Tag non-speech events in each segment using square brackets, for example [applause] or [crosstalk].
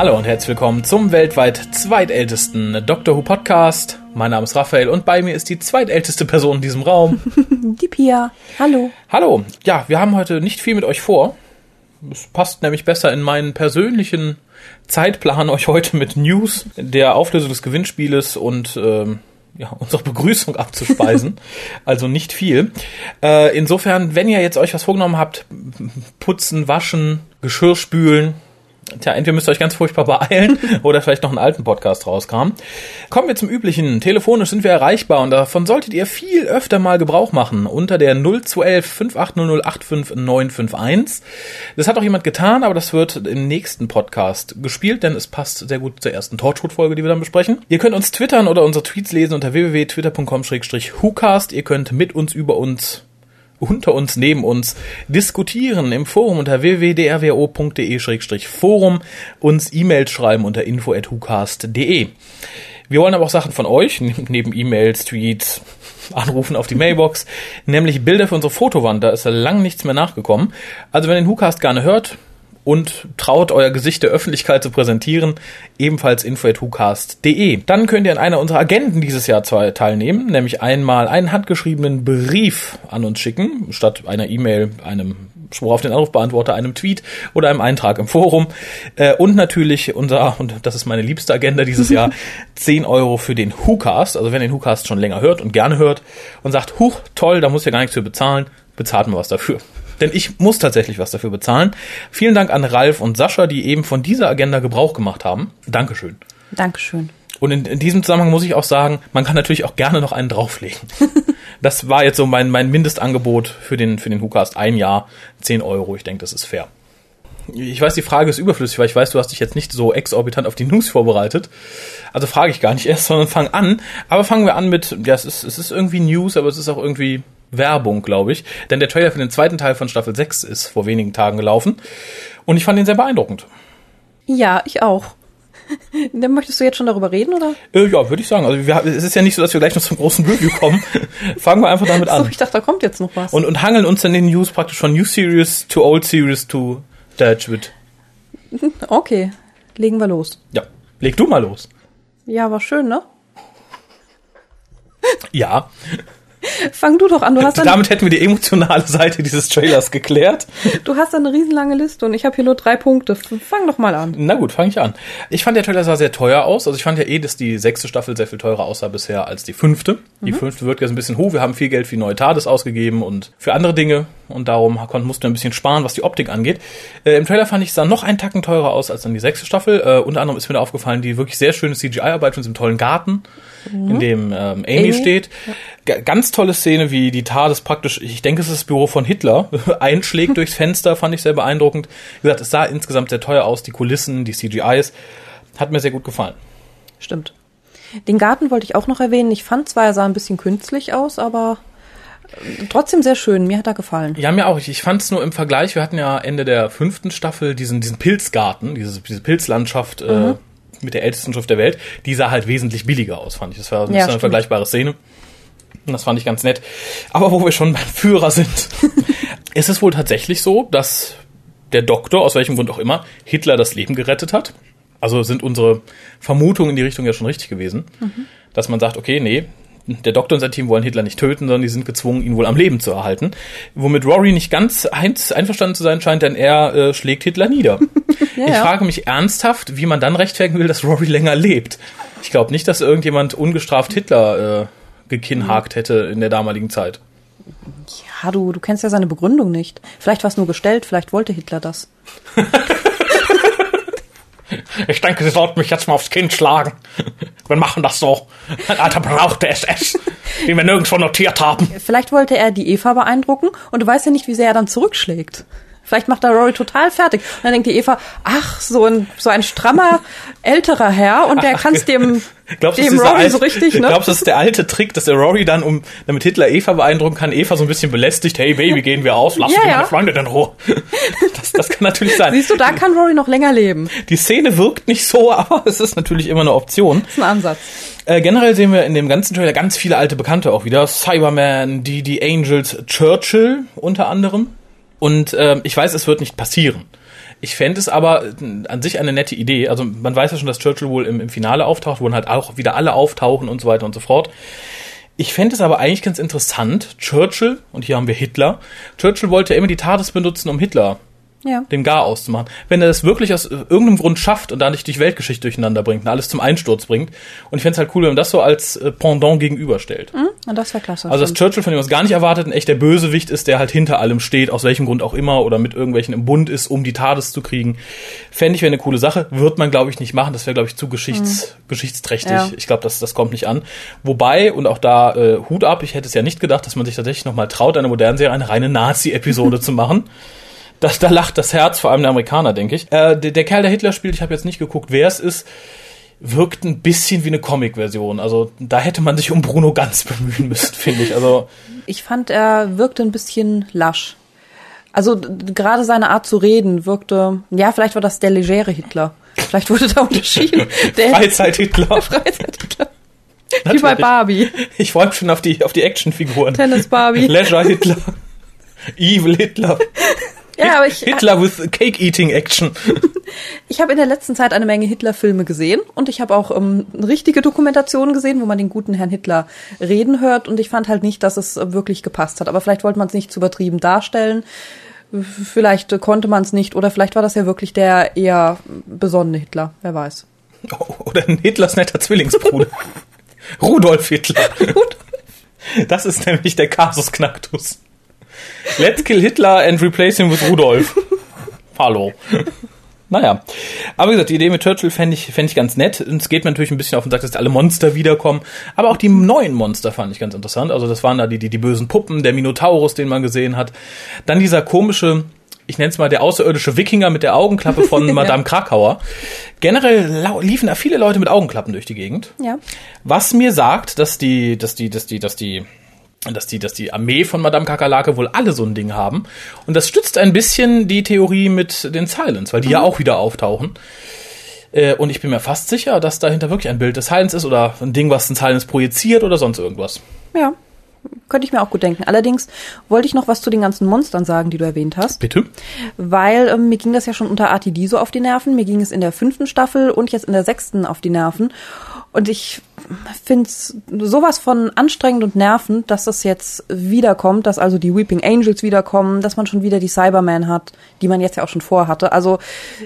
Hallo und herzlich willkommen zum weltweit zweitältesten Doctor Who Podcast. Mein Name ist Raphael und bei mir ist die zweitälteste Person in diesem Raum. [laughs] Die Pia. Hallo. Hallo. Ja, wir haben heute nicht viel mit euch vor. Es passt nämlich besser in meinen persönlichen Zeitplan, euch heute mit News, der Auflösung des Gewinnspieles und ähm, ja, unsere Begrüßung abzuspeisen. [laughs] also nicht viel. Äh, insofern, wenn ihr jetzt euch was vorgenommen habt, putzen, waschen, Geschirr spülen, Tja, entweder müsst ihr euch ganz furchtbar beeilen [laughs] oder vielleicht noch einen alten Podcast rauskam. Kommen wir zum üblichen. Telefonisch sind wir erreichbar und davon solltet ihr viel öfter mal Gebrauch machen unter der 0211 5800 85951. Das hat auch jemand getan, aber das wird im nächsten Podcast gespielt, denn es passt sehr gut zur ersten Torchwood-Folge, die wir dann besprechen. Ihr könnt uns twittern oder unsere Tweets lesen unter www.twitter.com-whocast. Ihr könnt mit uns über uns unter uns, neben uns diskutieren im Forum unter www.drwo.de-forum, uns E-Mails schreiben unter info.hucast.de. Wir wollen aber auch Sachen von euch, neben E-Mails, Tweets, Anrufen auf die Mailbox, [laughs] nämlich Bilder für unsere Fotowand. Da ist ja lang nichts mehr nachgekommen. Also wenn ihr den WhoCast gerne hört, und traut euer Gesicht der Öffentlichkeit zu präsentieren, ebenfalls info.hucast.de. Dann könnt ihr an einer unserer Agenten dieses Jahr zwei teilnehmen, nämlich einmal einen handgeschriebenen Brief an uns schicken, statt einer E-Mail, einem Spruch auf den Anrufbeantworter, einem Tweet oder einem Eintrag im Forum. Äh, und natürlich unser, und das ist meine liebste Agenda dieses [laughs] Jahr, 10 Euro für den WhoCast. Also wenn ihr den WhoCast schon länger hört und gerne hört und sagt, huch, toll, da muss ihr gar nichts für bezahlen, bezahlt mir was dafür. Denn ich muss tatsächlich was dafür bezahlen. Vielen Dank an Ralf und Sascha, die eben von dieser Agenda Gebrauch gemacht haben. Dankeschön. Dankeschön. Und in, in diesem Zusammenhang muss ich auch sagen, man kann natürlich auch gerne noch einen drauflegen. [laughs] das war jetzt so mein, mein Mindestangebot für den, für den WhoCast. Ein Jahr, 10 Euro. Ich denke, das ist fair. Ich weiß, die Frage ist überflüssig, weil ich weiß, du hast dich jetzt nicht so exorbitant auf die News vorbereitet. Also frage ich gar nicht erst, sondern fang an. Aber fangen wir an mit, ja, es ist, es ist irgendwie News, aber es ist auch irgendwie Werbung, glaube ich. Denn der Trailer für den zweiten Teil von Staffel 6 ist vor wenigen Tagen gelaufen. Und ich fand ihn sehr beeindruckend. Ja, ich auch. [laughs] Dann möchtest du jetzt schon darüber reden, oder? Äh, ja, würde ich sagen. Also wir, es ist ja nicht so, dass wir gleich noch zum großen Review kommen. [laughs] Fangen wir einfach damit an. So, ich dachte, da kommt jetzt noch was. Und, und hangeln uns dann den News praktisch von New Series to Old Series to Dutchwood. [laughs] Okay, legen wir los. Ja, leg du mal los. Ja, war schön, ne? Ja. [laughs] Fang du doch an. Du hast Damit hätten wir die emotionale Seite dieses Trailers geklärt. Du hast eine riesenlange Liste und ich habe hier nur drei Punkte. Fang doch mal an. Na gut, fange ich an. Ich fand der Trailer sah sehr teuer aus. Also ich fand ja eh, dass die sechste Staffel sehr viel teurer aussah bisher als die fünfte. Die mhm. fünfte wird jetzt ein bisschen hoch. Wir haben viel Geld für neue TARDIS ausgegeben und für andere Dinge. Und darum mussten wir ein bisschen sparen, was die Optik angeht. Äh, Im Trailer fand ich, es sah noch einen Tacken teurer aus als dann die sechste Staffel. Äh, unter anderem ist mir da aufgefallen, die wirklich sehr schöne CGI-Arbeit von diesem tollen Garten, mhm. in dem ähm, Amy, Amy, steht. Ganz tolle Szene, wie die TARDIS praktisch, ich denke, es ist das Büro von Hitler, [laughs] einschlägt durchs Fenster, fand ich sehr beeindruckend. Wie gesagt, es sah insgesamt sehr teuer aus, die Kulissen, die CGIs. Hat mir sehr gut gefallen. Stimmt. Den Garten wollte ich auch noch erwähnen. Ich fand zwar, er sah ein bisschen künstlich aus, aber trotzdem sehr schön. Mir hat er gefallen. Ja, mir auch. Ich, ich fand es nur im Vergleich. Wir hatten ja Ende der fünften Staffel diesen, diesen Pilzgarten, diese, diese Pilzlandschaft äh, mhm. äh, mit der ältesten Schrift der Welt. Die sah halt wesentlich billiger aus, fand ich. Das war ja, eine vergleichbare Szene. Das fand ich ganz nett. Aber wo wir schon beim Führer sind, [laughs] ist es wohl tatsächlich so, dass der Doktor, aus welchem Grund auch immer, Hitler das Leben gerettet hat. Also sind unsere Vermutungen in die Richtung ja schon richtig gewesen. Mhm. Dass man sagt, okay, nee, der Doktor und sein Team wollen Hitler nicht töten, sondern die sind gezwungen, ihn wohl am Leben zu erhalten. Womit Rory nicht ganz einverstanden zu sein scheint, denn er äh, schlägt Hitler nieder. [laughs] ja, ich ja. frage mich ernsthaft, wie man dann rechtfertigen will, dass Rory länger lebt. Ich glaube nicht, dass irgendjemand ungestraft Hitler äh, gekinnhakt hätte in der damaligen Zeit. Ja, du, du kennst ja seine Begründung nicht. Vielleicht war es nur gestellt, vielleicht wollte Hitler das. [laughs] Ich denke, Sie sollten mich jetzt mal aufs Kind schlagen. Wir machen das so. Ein alter brauchte SS, den wir nirgendwo notiert haben. Vielleicht wollte er die Eva beeindrucken und du weißt ja nicht, wie sehr er dann zurückschlägt. Vielleicht macht er Rory total fertig. Und dann denkt die Eva, ach, so ein, so ein strammer, älterer Herr und der kann es dem, [laughs] glaubst, dem Rory alte, so richtig, ne? Glaubst du, das ist der alte Trick, dass der Rory dann, um, damit Hitler Eva beeindrucken kann, Eva so ein bisschen belästigt, hey Baby, [laughs] gehen wir aus, lass ja, ja. meine Freunde in Ruhe. [laughs] Das, das kann natürlich sein. Siehst du, da kann Rory noch länger leben. Die Szene wirkt nicht so, aber es ist natürlich immer eine Option. Das ist ein Ansatz. Äh, generell sehen wir in dem ganzen Trailer ganz viele alte Bekannte auch wieder. Cyberman, die, die Angels, Churchill unter anderem. Und äh, ich weiß, es wird nicht passieren. Ich fände es aber äh, an sich eine nette Idee. Also man weiß ja schon, dass Churchill wohl im, im Finale auftaucht, wo dann halt auch wieder alle auftauchen und so weiter und so fort. Ich fände es aber eigentlich ganz interessant, Churchill, und hier haben wir Hitler, Churchill wollte ja immer die TARDIS benutzen, um Hitler Ja. dem Gar auszumachen. Wenn er das wirklich aus äh, irgendeinem Grund schafft und da nicht die Weltgeschichte durcheinander bringt und alles zum Einsturz bringt. Und ich fände es halt cool, wenn man das so als äh, Pendant gegenüberstellt. Hm? Na, das wäre klasse. Also dass. Churchill, von dem man es gar nicht erwartet, ein echter Bösewicht ist, der halt hinter allem steht, aus welchem Grund auch immer, oder mit irgendwelchen im Bund ist, um die TARDIS zu kriegen. Fände ich wäre eine coole Sache. Wird man, glaube ich, nicht machen. Das wäre, glaube ich, zu geschichts geschichtsträchtig. Ja. Ich glaube, das, das kommt nicht an. Wobei, und auch da äh, Hut ab, ich hätte es ja nicht gedacht, dass man sich tatsächlich nochmal traut, eine moderne Serie eine reine Nazi-Episode [laughs] zu machen. Das, da lacht das Herz, vor allem der Amerikaner, denke ich. Äh, der, der Kerl, der Hitler spielt, ich habe jetzt nicht geguckt, wer es ist, wirkt ein bisschen wie eine Comic-Version. Also da hätte man sich um Bruno ganz [laughs] bemühen müssen, finde ich. Also Ich fand, er wirkte ein bisschen lasch. Also gerade seine Art zu reden wirkte, ja, vielleicht war das der legere Hitler. Vielleicht wurde da unterschieden. [laughs] Der Freizeit-Hitler. [laughs] Freizeit-Hitler. Wie bei. Barbie. Ich freue mich schon auf die, auf die Actionfiguren. Tennis Barbie. Leisure Hitler. Evil Hitler. Ja, aber ich, Hitler with Cake Eating Action. [laughs] ich habe in der letzten Zeit eine Menge Hitler-Filme gesehen und ich habe auch ähm, richtige Dokumentationen gesehen, wo man den guten Herrn Hitler reden hört und ich fand halt nicht, dass es äh, wirklich gepasst hat. Aber vielleicht wollte man es nicht zu übertrieben darstellen. Vielleicht äh, konnte man es nicht oder vielleicht war das ja wirklich der eher besonnene Hitler, wer weiß. Oder ein Hitlers netter Zwillingsbruder. [laughs] Rudolf Hitler. Das ist nämlich der Kasus Knacktus. Let's kill Hitler and replace him with Rudolf. Hallo. Naja. Aber wie gesagt, die Idee mit Churchill fände ich, fänd ich ganz nett. Und es geht mir natürlich ein bisschen auf den Sack, dass alle Monster wiederkommen. Aber auch die neuen Monster fand ich ganz interessant. Also das waren da die, die, die bösen Puppen, der Minotaurus, den man gesehen hat. Dann dieser komische, ich nenne es mal der außerirdische Wikinger mit der Augenklappe von [laughs] Madame Krakauer. Generell liefen da viele Leute mit Augenklappen durch die Gegend. Ja. Was mir sagt, dass die, dass die, dass die, dass die, dass die, dass die Armee von Madame Kakerlake wohl alle so ein Ding haben. Und das stützt ein bisschen die Theorie mit den Silence, weil die ja auch wieder auftauchen. Äh, Und ich bin mir fast sicher, dass dahinter wirklich ein Bild des Silence ist oder ein Ding, was ein Silence projiziert oder sonst irgendwas. Ja. Könnte ich mir auch gut denken. Allerdings wollte ich noch was zu den ganzen Monstern sagen, die du erwähnt hast. Bitte? Weil ähm, mir ging das ja schon unter RTD so auf die Nerven. Mir ging es in der fünften Staffel und jetzt in der sechsten auf die Nerven. Und ich finde es sowas von anstrengend und nervend, dass das jetzt wiederkommt, dass also die Weeping Angels wiederkommen, dass man schon wieder die Cybermen hat, die man jetzt ja auch schon vorhatte. Also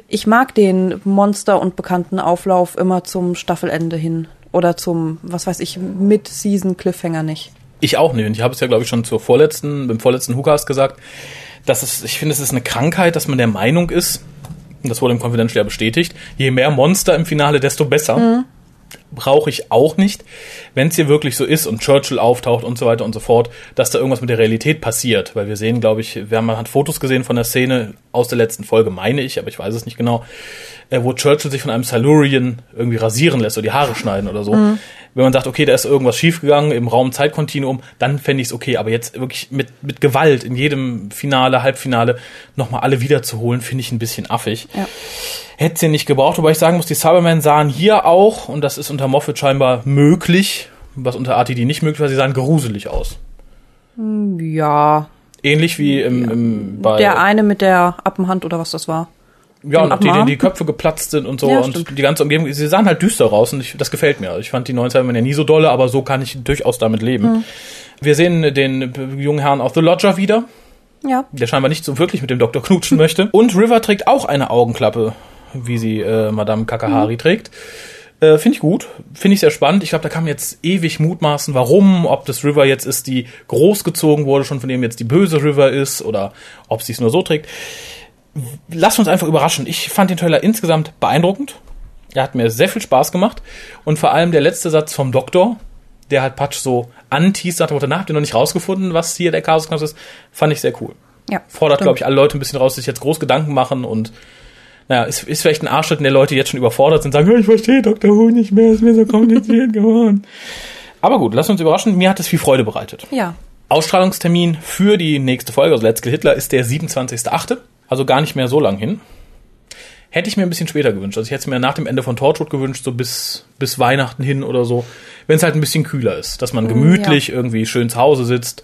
ich mag den Monster- und bekannten Auflauf immer zum Staffelende hin oder zum, was weiß ich, Mid-Season-Cliffhanger nicht. Ich auch nicht. Und ich habe es ja, glaube ich, schon zur vorletzten, beim vorletzten Hookast gesagt, dass es, ich finde, es ist eine Krankheit, dass man der Meinung ist, und das wurde im Confidential ja bestätigt, je mehr Monster im Finale, desto besser. Brauche ich auch nicht. Wenn es hier wirklich so ist und Churchill auftaucht und so weiter und so fort, dass da irgendwas mit der Realität passiert. Weil wir sehen, glaube ich, wir haben man hat Fotos gesehen von der Szene aus der letzten Folge, meine ich, aber ich weiß es nicht genau, äh, wo Churchill sich von einem Silurian irgendwie rasieren lässt oder die Haare schneiden oder so. Wenn man sagt, okay, da ist irgendwas schiefgegangen im Raum-Zeitkontinuum, dann fände ich es okay. Aber jetzt wirklich mit, mit Gewalt in jedem Finale, Halbfinale nochmal alle wiederzuholen, finde ich ein bisschen affig. Ja. Hätte sie nicht gebraucht, wobei ich sagen muss, die Cybermen sahen hier auch, und das ist unter Moffat scheinbar möglich, was unter RTD nicht möglich war, sie sahen gruselig aus. Ja, Ähnlich wie im, im bei der eine mit der Appenhand oder was das war. ja, und auch die, Abmachen. die Köpfe geplatzt sind und so Ja, und stimmt. die ganze Umgebung, sie sahen halt düster raus und ich, das gefällt mir. Ich fand die neuen Cybermen ja nie so dolle, aber so kann ich durchaus damit leben. Hm. Wir sehen den jungen Herrn auf The Lodger wieder, Ja. der scheinbar nicht so wirklich mit dem Doktor knutschen möchte. [laughs] Und River trägt auch eine Augenklappe, wie sie äh, Madame Kakahari trägt. Äh, Finde ich gut, finde ich sehr spannend. Ich glaube, da kann man jetzt ewig mutmaßen, warum, ob das River jetzt ist, die großgezogen wurde, schon von dem jetzt die böse River ist, oder ob sie es nur so trägt. Lass uns einfach überraschen. Ich fand den Trailer insgesamt beeindruckend. Er hat mir sehr viel Spaß gemacht. Und vor allem der letzte Satz vom Doktor, der halt Patch so anteast, sagt, danach habt ihr noch nicht rausgefunden, was hier der Chaos ist, fand ich sehr cool Ja. fordert, glaube ich, alle Leute ein bisschen raus, sich jetzt groß Gedanken machen und naja, ist, ist vielleicht ein Arschtritt, in der Leute jetzt schon überfordert sind, sagen, "Ja, ich verstehe Dr. Who nicht mehr, ist mir so kompliziert [laughs] geworden. Aber gut, lass uns überraschen, mir hat es viel Freude bereitet. Ja. Ausstrahlungstermin für die nächste Folge, also Let's Kill Hitler, ist der 27.8., also gar nicht mehr so lang hin. Hätte ich mir ein bisschen später gewünscht. Also ich hätte es mir nach dem Ende von Torchwood gewünscht, so bis, bis Weihnachten hin oder so, wenn es halt ein bisschen kühler ist, dass man gemütlich irgendwie schön zu Hause sitzt,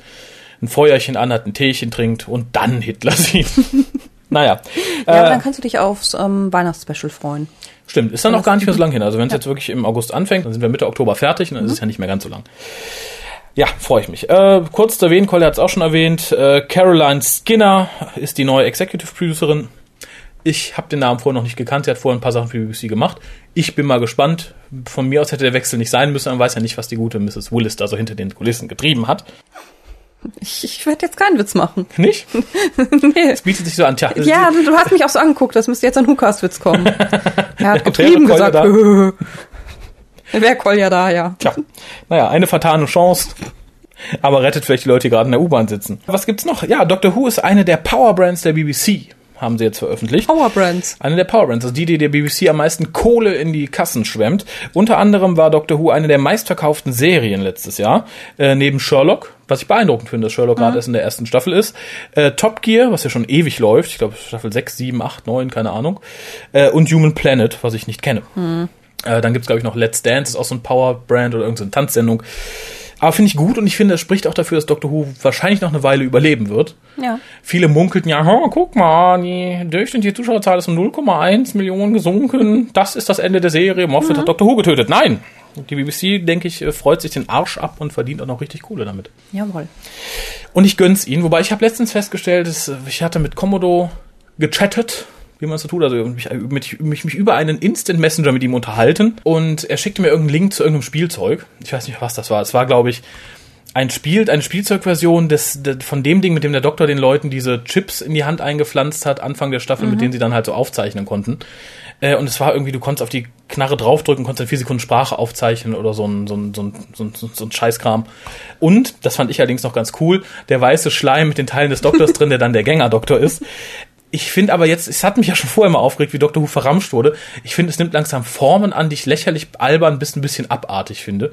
ein Feuerchen an hat, ein Teechen trinkt und dann Hitler sieht. [laughs] Naja. Ja, aber Äh, dann kannst du dich aufs ähm, Weihnachtsspecial freuen. Stimmt, ist dann auch gar nicht mehr so lang hin. Also wenn es jetzt wirklich im August anfängt, dann sind wir Mitte Oktober fertig und dann ist es ja nicht mehr ganz so lang. Ja, freue ich mich. Äh, kurz zu erwähnen, Collier hat es auch schon erwähnt, äh, Caroline Skinner ist die neue Executive Producerin. Ich habe den Namen vorher noch nicht gekannt, sie hat vorher ein paar Sachen für BBC gemacht. Ich bin mal gespannt. Von mir aus hätte der Wechsel nicht sein müssen, man weiß ja nicht, was die gute Mrs. Willis da so hinter den Kulissen getrieben hat. Ich, ich werde jetzt keinen Witz machen. Nicht? [laughs] nee. Es bietet sich so an. Tja, Ja, du, du hast mich auch so angeguckt, das müsste jetzt ein Hukas-Witz kommen. [laughs] Er hat getrieben gesagt. [laughs] Wäre Kolja da, ja. Tja, naja, eine vertane Chance. Aber rettet vielleicht die Leute, die gerade in der U-Bahn sitzen. Was gibt's noch? Ja, Doctor Who ist eine der Powerbrands der BBC, haben sie jetzt veröffentlicht. Powerbrands. Eine der Powerbrands, also die, die der BBC am meisten Kohle in die Kassen schwemmt. Unter anderem war Doctor Who eine der meistverkauften Serien letztes Jahr, äh, neben Sherlock, was ich beeindruckend finde, dass Sherlock gerade erst in der ersten Staffel ist. Äh, Top Gear, was ja schon ewig läuft, ich glaube Staffel 6, 7, 8, 9, keine Ahnung. Äh, und Human Planet, was ich nicht kenne. Äh, dann gibt's glaube ich, noch Let's Dance, ist auch so ein Powerbrand oder irgendeine Tanzsendung. Aber finde ich gut und ich finde, es spricht auch dafür, dass Doctor Who wahrscheinlich noch eine Weile überleben wird. Ja. Viele munkelten ja, "Hör, guck mal, die durchschnittliche Zuschauerzahl ist um 0,1 Millionen gesunken. Das ist das Ende der Serie. Moffat hat Doctor Who getötet. Nein! Die BBC, denke ich, äh, freut sich den Arsch ab und verdient auch noch richtig Kohle damit. Jawohl. Und ich gönn's ihnen. Wobei ich habe letztens festgestellt, dass äh, ich hatte mit Komodo gechattet, wie man es so tut, also mich, mich, mich, mich über einen Instant Messenger mit ihm unterhalten und er schickte mir irgendeinen Link zu irgendeinem Spielzeug. Ich weiß nicht, was das war. Es war, glaube ich, ein Spiel, eine Spielzeugversion des, de, von dem Ding, mit dem der Doktor den Leuten diese Chips in die Hand eingepflanzt hat, Anfang der Staffel, mit denen sie dann halt so aufzeichnen konnten. Äh, und es war irgendwie, du konntest auf die Knarre draufdrücken, konntest in vier Sekunden Sprache aufzeichnen oder so ein, so ein, so ein, so ein, so ein Scheißkram. Und, das fand ich allerdings noch ganz cool, der weiße Schleim mit den Teilen des Doktors drin, der dann der Gänger-Doktor ist. Ich finde aber jetzt, es hat mich ja schon vorher mal aufgeregt, wie Dr. Who verramscht wurde. Ich finde, es nimmt langsam Formen an, die ich lächerlich albern bis ein bisschen abartig finde.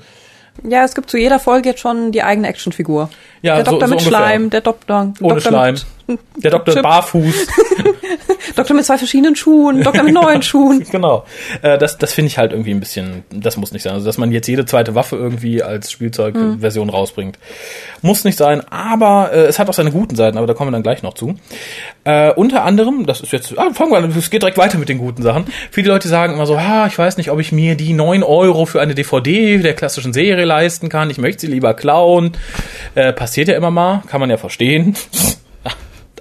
Ja, es gibt zu jeder Folge jetzt schon die eigene Actionfigur. Ja, der so- Doktor so mit ungefähr. Schleim, der Doktor, Ohne Doktor Schleim. Mit, [laughs] Der Doktor Chip. barfuß. [laughs] Doktor mit zwei verschiedenen Schuhen, Doktor mit neuen [laughs] Schuhen. genau. Äh, das das finde ich halt irgendwie ein bisschen, das muss nicht sein. Also, dass man jetzt jede zweite Waffe irgendwie als Spielzeugversion rausbringt. Muss nicht sein, aber äh, es hat auch seine guten Seiten, aber da kommen wir dann gleich noch zu. Äh, unter anderem, das ist jetzt, ah, fangen wir an, es geht direkt weiter mit den guten Sachen. Viele Leute sagen immer so, ah, ich weiß nicht, ob ich mir die 9 Euro für eine DVD der klassischen Serie leisten kann. Ich möchte sie lieber klauen. Äh, passiert ja immer mal, kann man ja verstehen.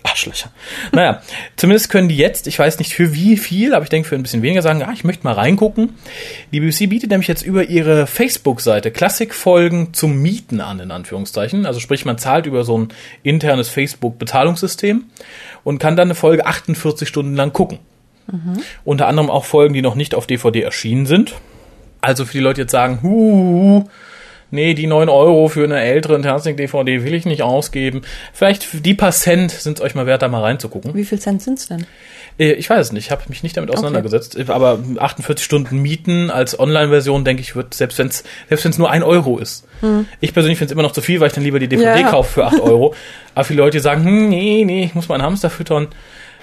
Arschlöcher. Naja, zumindest können die jetzt, ich weiß nicht für wie viel, aber ich denke für ein bisschen weniger sagen, ah, ich möchte mal reingucken. Die BBC bietet nämlich jetzt über ihre Facebook-Seite Klassikfolgen zum Mieten an, in Anführungszeichen. Also sprich, man zahlt über so ein internes Facebook-Bezahlungssystem und kann dann eine Folge 48 Stunden lang gucken. Unter anderem auch Folgen, die noch nicht auf DVD erschienen sind. Also für die Leute jetzt sagen, hu, nee, die 9 Euro für eine ältere Tastic-DVD will ich nicht ausgeben. Vielleicht die paar Cent sind es euch mal wert, da mal reinzugucken. Wie viel Cent sind's denn? Äh, Ich weiß es nicht, ich habe mich nicht damit auseinandergesetzt. Aber 48 Stunden mieten als Online-Version, denke ich, wird, selbst wenn es selbst wenn's nur ein Euro ist. Ich persönlich finde es immer noch zu viel, weil ich dann lieber die DVD Ja. kaufe für 8 Euro. Aber viele Leute sagen, hm, nee, nee, ich muss meinen Hamster füttern.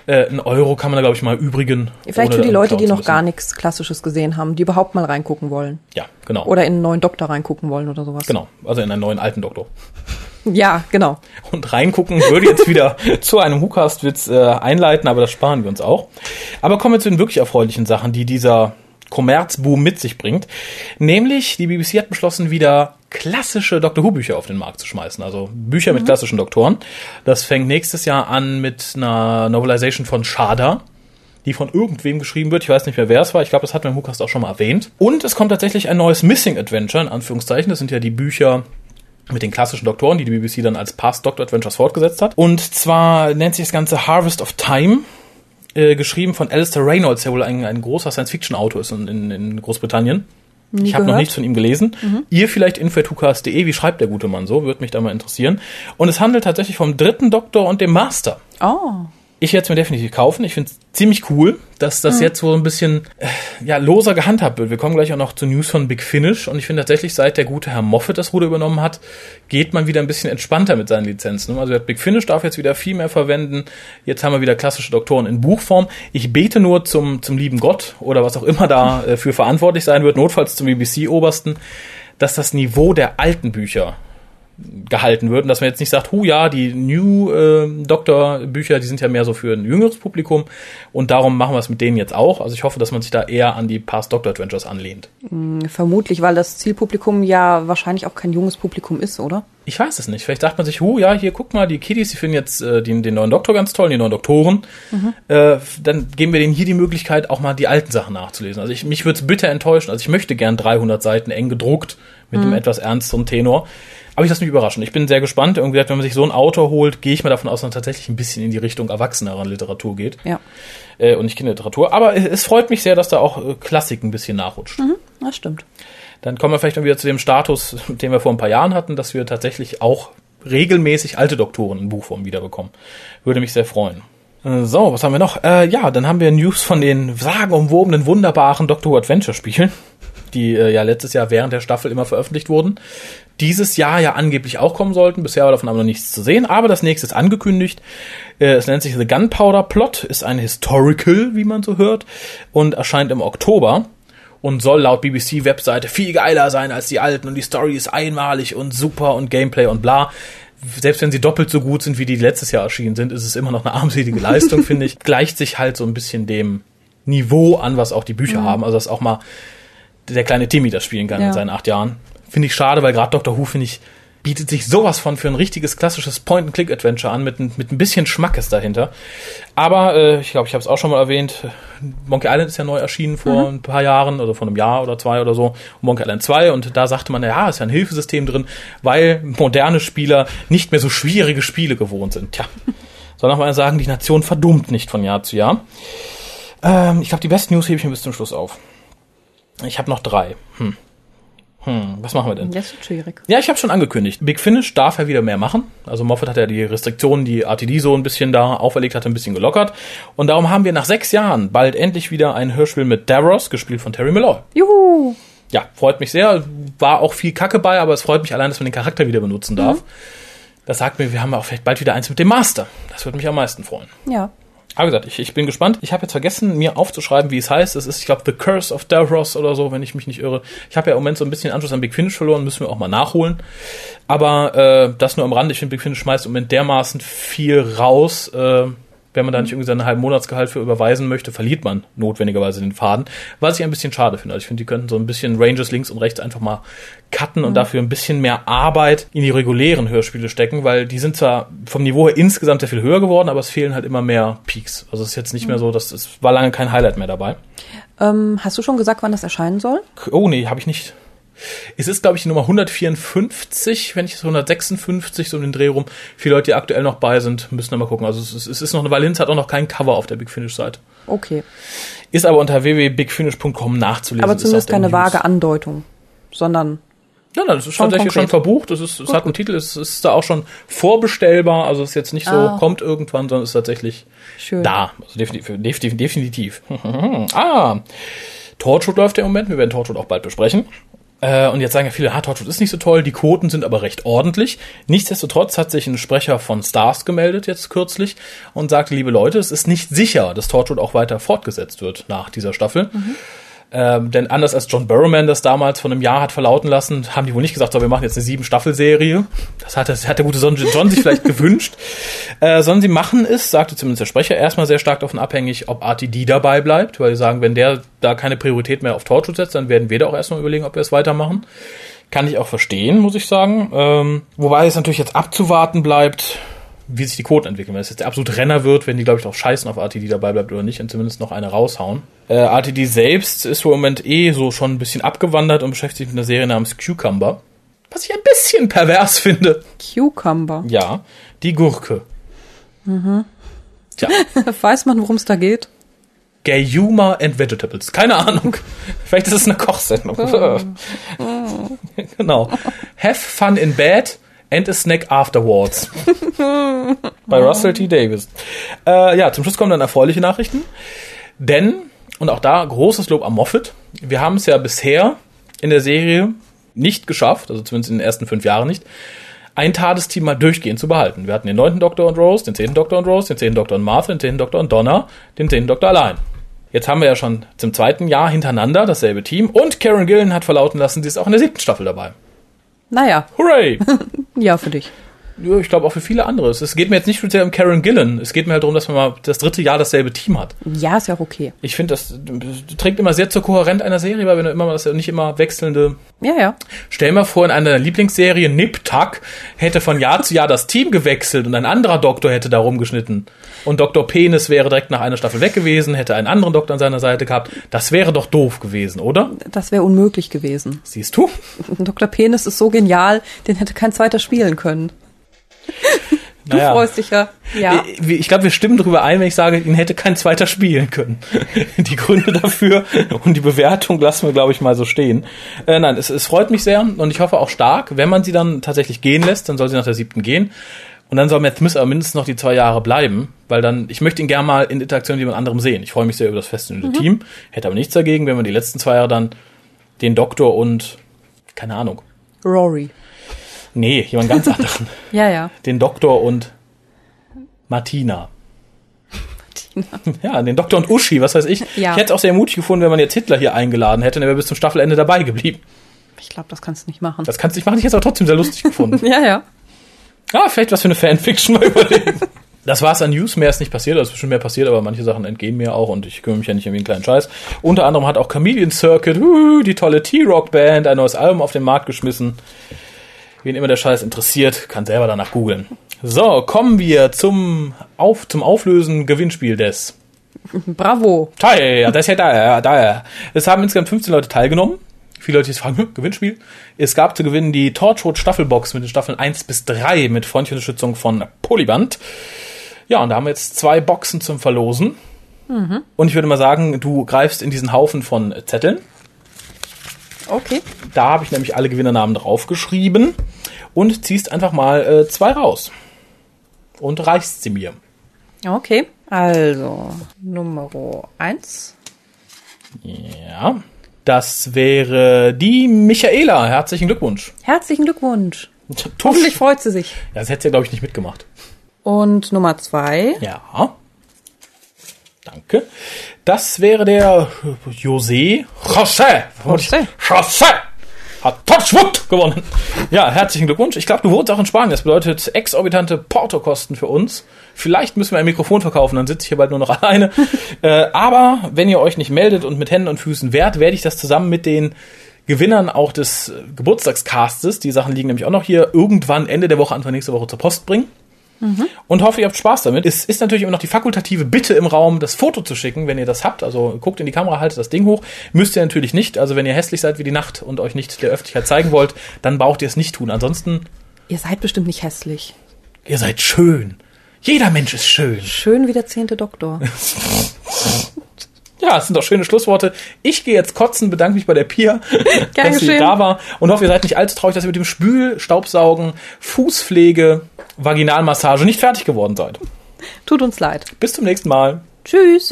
Äh, ein Euro kann man da, glaube ich, mal übrigen. Vielleicht für die Leute, die noch gar nichts Klassisches gesehen haben, die überhaupt mal reingucken wollen. Ja, genau. Oder in einen neuen Doktor reingucken wollen oder sowas. Genau, also in einen neuen alten Doktor. Ja, genau. Und reingucken würde jetzt wieder [laughs] zu einem Hukast-Witz äh, einleiten, aber das sparen wir uns auch. Aber kommen wir zu den wirklich erfreulichen Sachen, die dieser Kommerzboom mit sich bringt. Nämlich, die BBC hat beschlossen, wieder klassische Doctor Who-Bücher auf den Markt zu schmeißen. Also Bücher mit klassischen Doktoren. Das fängt nächstes Jahr an mit einer Novelization von Shada die von irgendwem geschrieben wird. Ich weiß nicht mehr, wer es war. Ich glaube, das hatten wir im Hukast auch schon mal erwähnt. Und es kommt tatsächlich ein neues Missing Adventure, in Anführungszeichen. Das sind ja die Bücher mit den klassischen Doktoren, die die BBC dann als Past Doctor Adventures fortgesetzt hat. Und zwar nennt sich das Ganze Harvest of Time, äh, geschrieben von Alistair Reynolds, der wohl ein, ein großer Science-Fiction-Autor ist in, in, in Großbritannien. Nie ich habe noch nichts von ihm gelesen. Ihr vielleicht info.hukas.de, wie schreibt der gute Mann so? Würde mich da mal interessieren. Und es handelt tatsächlich vom dritten Doktor und dem Master. Oh. Ich werde es mir definitiv kaufen. Ich finde es ziemlich cool, dass das jetzt so ein bisschen äh, ja, loser gehandhabt wird. Wir kommen gleich auch noch zu News von Big Finish. Und ich finde tatsächlich, seit der gute Herr Moffat das Ruder übernommen hat, geht man wieder ein bisschen entspannter mit seinen Lizenzen. Also Big Finish darf jetzt wieder viel mehr verwenden. Jetzt haben wir wieder klassische Doktoren in Buchform. Ich bete nur zum, zum lieben Gott oder was auch immer da äh, für verantwortlich sein wird, notfalls zum BBC-Obersten, dass das Niveau der alten Bücher gehalten wird und dass man jetzt nicht sagt, hu ja, die New äh, Doctor Bücher, die sind ja mehr so für ein jüngeres Publikum und darum machen wir es mit denen jetzt auch. Also ich hoffe, dass man sich da eher an die Past Doctor Adventures anlehnt. Vermutlich, weil das Zielpublikum ja wahrscheinlich auch kein junges Publikum ist, oder? Ich weiß es nicht. Vielleicht sagt man sich, hu ja, hier guck mal, die Kiddies, die finden jetzt äh, den, den neuen Doktor ganz toll, die neuen Doktoren. Äh, dann geben wir denen hier die Möglichkeit, auch mal die alten Sachen nachzulesen. Also ich, mich würde es bitter enttäuschen. Also ich möchte gern 300 Seiten eng gedruckt mit einem etwas ernsteren Tenor. Aber ich lasse mich überraschen. Ich bin sehr gespannt. Irgendwie, wenn man sich so ein Autor holt, gehe ich mal davon aus, dass man tatsächlich ein bisschen in die Richtung erwachsenerer Literatur geht. Ja. Äh, und nicht Kinderliteratur. Aber es es freut mich sehr, dass da auch äh, Klassik ein bisschen nachrutscht. Mhm, das stimmt. Dann kommen wir vielleicht mal wieder zu dem Status, [laughs] den wir vor ein paar Jahren hatten, dass wir tatsächlich auch regelmäßig alte Doktoren in Buchform wiederbekommen. Würde mich sehr freuen. Äh, So, was haben wir noch? Äh, ja, dann haben wir News von den sagenumwobenen, wunderbaren Doctor Who Adventure Spielen, die äh, ja letztes Jahr während der Staffel immer veröffentlicht wurden. Dieses Jahr ja angeblich auch kommen sollten. Bisher war davon aber noch nichts zu sehen, aber das nächste ist angekündigt. Äh, es nennt sich The Gunpowder Plot, ist ein Historical, wie man so hört, und erscheint im Oktober und soll laut BBC-Webseite viel geiler sein als die alten und die Story ist einmalig und super und Gameplay und bla. Selbst wenn sie doppelt so gut sind, wie die letztes Jahr erschienen sind, ist es immer noch eine armselige Leistung, [laughs] finde ich. Gleicht sich halt so ein bisschen dem Niveau an, was auch die Bücher haben. Also, dass auch mal der kleine Timmy das spielen kann Ja. in seinen acht Jahren. Finde ich schade, weil gerade Doctor Who, finde ich, bietet sich sowas von für ein richtiges klassisches Point-and-Click-Adventure an, mit, ein- mit ein bisschen Schmackes dahinter. Aber äh, ich glaube, ich habe es auch schon mal erwähnt, Monkey Island ist ja neu erschienen vor ein paar Jahren, oder vor einem Jahr oder zwei oder so, Monkey Island 2, und da sagte man, ja, ist ja ein Hilfesystem drin, weil moderne Spieler nicht mehr so schwierige Spiele gewohnt sind. Tja, [laughs] soll noch mal sagen, die Nation verdummt nicht von Jahr zu Jahr. Ähm, ich glaube, die besten News hebe ich mir bis zum Schluss auf. Ich habe noch drei. Hm. Hm, was machen wir denn? Das ist schwierig. Ja, ich habe schon angekündigt. Big Finish darf ja wieder mehr machen. Also Moffat hat ja die Restriktionen, die RTD so ein bisschen da auferlegt hatte, ein bisschen gelockert. Und darum haben wir nach sechs Jahren bald endlich wieder ein Hörspiel mit Davros, gespielt von Terry Malloy. Juhu! Ja, freut mich sehr. War auch viel Kacke bei, aber es freut mich allein, dass man den Charakter wieder benutzen darf. Das sagt mir, wir haben auch vielleicht bald wieder eins mit dem Master. Das würde mich am meisten freuen. Ja. Aber gesagt, ich, ich bin gespannt. Ich habe jetzt vergessen, mir aufzuschreiben, wie es heißt. Es ist, ich glaube, The Curse of Davros oder so, wenn ich mich nicht irre. Ich habe ja im Moment so ein bisschen Anschluss an Big Finish verloren, müssen wir auch mal nachholen. Aber äh, das nur am Rand. Ich finde, Big Finish schmeißt im Moment dermaßen viel raus. Äh, wenn man da nicht irgendwie seinen halben Monatsgehalt für überweisen möchte, verliert man notwendigerweise den Faden. Was ich ein bisschen schade finde. Also ich finde, die könnten so ein bisschen Ranges links und rechts einfach mal cutten und dafür ein bisschen mehr Arbeit in die regulären Hörspiele stecken, weil die sind zwar vom Niveau her insgesamt sehr viel höher geworden, aber es fehlen halt immer mehr Peaks. Also es ist jetzt nicht mehr so, dass es war lange kein Highlight mehr dabei. Ähm, hast du schon gesagt, wann das erscheinen soll? Oh nee, habe ich nicht. Es ist, glaube ich, die Nummer 154, wenn nicht 156, so um den Dreh rum. Viele Leute, die aktuell noch bei sind, müssen da mal gucken. Also es ist, es ist noch eine Valenz, hat auch noch kein Cover auf der Big Finish-Seite. Okay. Ist aber unter www.bigfinish.com nachzulesen. Aber ist zumindest keine News. vage Andeutung, sondern Nein, nein, das ist Schon tatsächlich konkret. schon verbucht. Es, ist, es hat einen Titel, es ist da auch schon vorbestellbar. Also es ist jetzt nicht so, Ah. kommt irgendwann, sondern es ist tatsächlich schön. da. Also definitiv. definitiv, definitiv. [laughs] ah, Torchwood läuft ja im Moment. Wir werden Torchwood auch bald besprechen. Äh, und jetzt sagen ja viele, ah, Torchwood ist nicht so toll, die Quoten sind aber recht ordentlich. Nichtsdestotrotz hat sich ein Sprecher von Stars gemeldet jetzt kürzlich und sagte, liebe Leute, es ist nicht sicher, dass Torchwood auch weiter fortgesetzt wird nach dieser Staffel. Ähm, denn anders als John Barrowman das damals vor einem Jahr hat verlauten lassen, haben die wohl nicht gesagt, so, wir machen jetzt eine sieben Staffel-Serie. Das hat, das hat der gute Son John sich vielleicht [laughs] gewünscht. Äh, sondern sie machen es, sagte zumindest der Sprecher, erstmal sehr stark davon abhängig, ob RTD dabei bleibt, weil sie sagen, wenn der da keine Priorität mehr auf Torchwood setzt, dann werden wir da auch erstmal überlegen, ob wir es weitermachen. Kann ich auch verstehen, muss ich sagen. Ähm, wobei es natürlich jetzt abzuwarten bleibt, wie sich die Quoten entwickeln. Wenn es jetzt der absolute Renner wird, werden die, glaube ich, drauf scheißen, ob RTD dabei bleibt oder nicht und zumindest noch eine raushauen. Äh, RTD selbst ist im Moment eh so schon ein bisschen abgewandert und beschäftigt sich mit einer Serie namens Cucumber. Was ich ein bisschen pervers finde. Cucumber. Ja, die Gurke. Tja, [laughs] Weiß man, worum es da geht? Gay Humor and Vegetables. Keine Ahnung. [laughs] Vielleicht ist es eine Kochsendung. [laughs] genau. Have fun in bed and a snack afterwards. [laughs] Bei Russell T. Davis. Äh, ja, zum Schluss kommen dann erfreuliche Nachrichten. Denn, und auch da großes Lob am Moffat, wir haben es ja bisher in der Serie nicht geschafft, also zumindest in den ersten fünf Jahren nicht, ein TARDIS-Team mal durchgehend zu behalten. Wir hatten den neunten Doktor und Rose, den zehnten Doktor und Rose, den zehnten Doktor und Martha, den zehnten Doktor und Donna, den zehnten Doktor allein. Jetzt haben wir ja schon zum zweiten Jahr hintereinander dasselbe Team und Karen Gillen hat verlauten lassen, sie ist auch in der siebten Staffel dabei. Naja, Hooray! [laughs] Ja, für dich. Ja, ich glaube auch für viele andere. Es geht mir jetzt nicht speziell um Karen Gillen. Es geht mir halt darum, dass man mal das dritte Jahr dasselbe Team hat. Ja, ist ja auch okay. Ich finde, das trägt immer sehr zur Kohärenz einer Serie, weil wenn du immer das nicht immer wechselnde. Ja, ja. Stell mal vor, in einer Lieblingsserie Nip Tuck hätte von Jahr zu Jahr das Team gewechselt und ein anderer Doktor hätte da rumgeschnitten. Und Dr. Penis wäre direkt nach einer Staffel weg gewesen, hätte einen anderen Doktor an seiner Seite gehabt. Das wäre doch doof gewesen, oder? Das wäre unmöglich gewesen. Siehst du? Dr. Penis ist so genial, den hätte kein zweiter spielen können. [laughs] Du Naja. freust dich ja. Ja. Ich, ich glaube, wir stimmen darüber ein, wenn ich sage, ihn hätte kein zweiter spielen können. [laughs] Die Gründe dafür und die Bewertung lassen wir, glaube ich, mal so stehen. Äh, nein, es, es freut mich sehr und ich hoffe auch stark, wenn man sie dann tatsächlich gehen lässt, dann soll sie nach der siebten gehen. Und dann soll Matt Smith aber mindestens noch die zwei Jahre bleiben, weil dann, ich möchte ihn gerne mal in Interaktion mit jemand anderem sehen. Ich freue mich sehr über das feststehende Team, hätte aber nichts dagegen, wenn man die letzten zwei Jahre dann den Doktor und, keine Ahnung, Rory. Nee, jemand ganz anderen, [laughs] Ja, ja. den Doktor und Martina. [laughs] Ja, den Doktor und Uschi, was weiß ich. Ja. Ich hätte es auch sehr mutig gefunden, wenn man jetzt Hitler hier eingeladen hätte und er wäre bis zum Staffelende dabei geblieben. Ich glaube, das kannst du nicht machen. Das kannst du nicht machen, ich hätte es aber trotzdem sehr lustig gefunden. [laughs] Ja, ja. Ja, vielleicht was für eine Fanfiction mal überlegen. Das war's an News, mehr ist nicht passiert, es ist bestimmt mehr passiert, aber manche Sachen entgehen mir auch und ich kümmere mich ja nicht um den kleinen Scheiß. Unter anderem hat auch Chameleon Circuit, uh, die tolle T-Rock-Band, ein neues Album auf den Markt geschmissen. Wen immer der Scheiß interessiert, kann selber danach googeln. So, kommen wir zum, auf, zum Auflösen Gewinnspiel des Bravo. Teil, ja, das ist ja da, ja, da, ja. Es haben insgesamt 15 Leute teilgenommen. Viele Leute die jetzt fragen, hm, Gewinnspiel. Es gab zu gewinnen die Torchwood Staffelbox mit den Staffeln 1 bis 3 mit freundlicher Unterstützung von Polyband. Ja, und da haben wir jetzt zwei Boxen zum Verlosen. Und ich würde mal sagen, du greifst in diesen Haufen von Zetteln. Okay. Da habe ich nämlich alle Gewinnernamen draufgeschrieben und ziehst einfach mal äh, zwei raus. Und reichst sie mir. Okay. Also, Nummer eins. Ja. Das wäre die Michaela. Herzlichen Glückwunsch. Herzlichen Glückwunsch. Tusch. Hoffentlich freut sie sich. Ja, das hätte sie, glaube ich, nicht mitgemacht. Und Nummer zwei. Ja. Danke. Das wäre der José José. José. José. Hat Torchwood gewonnen. Ja, herzlichen Glückwunsch. Ich glaube, du wohnst auch in Spanien. Das bedeutet exorbitante Portokosten für uns. Vielleicht müssen wir ein Mikrofon verkaufen, dann sitze ich hier bald nur noch [laughs] alleine. äh, aber wenn ihr euch nicht meldet und mit Händen und Füßen wehrt, werde ich das zusammen mit den Gewinnern auch des Geburtstagscastes, die Sachen liegen nämlich auch noch hier, irgendwann Ende der Woche, Anfang nächste Woche zur Post bringen. Und hoffe, ihr habt Spaß damit. Es ist natürlich immer noch die fakultative Bitte im Raum, das Foto zu schicken, wenn ihr das habt. Also guckt in die Kamera, haltet das Ding hoch. Müsst ihr natürlich nicht. Also wenn ihr hässlich seid wie die Nacht und euch nicht der Öffentlichkeit zeigen wollt, dann braucht ihr es nicht tun. Ansonsten, Ihr seid bestimmt nicht hässlich. ihr seid schön. Jeder Mensch ist schön. Schön wie der zehnte Doktor. [laughs] Ja, das sind doch schöne Schlussworte. Ich gehe jetzt kotzen, bedanke mich bei der Pia, Gern [laughs] dass sie geschehen. da war und hoffe, ihr seid nicht allzu traurig, dass ihr mit dem Spül, Staubsaugen, Fußpflege, Vaginalmassage nicht fertig geworden seid. Tut uns leid. Bis zum nächsten Mal. Tschüss.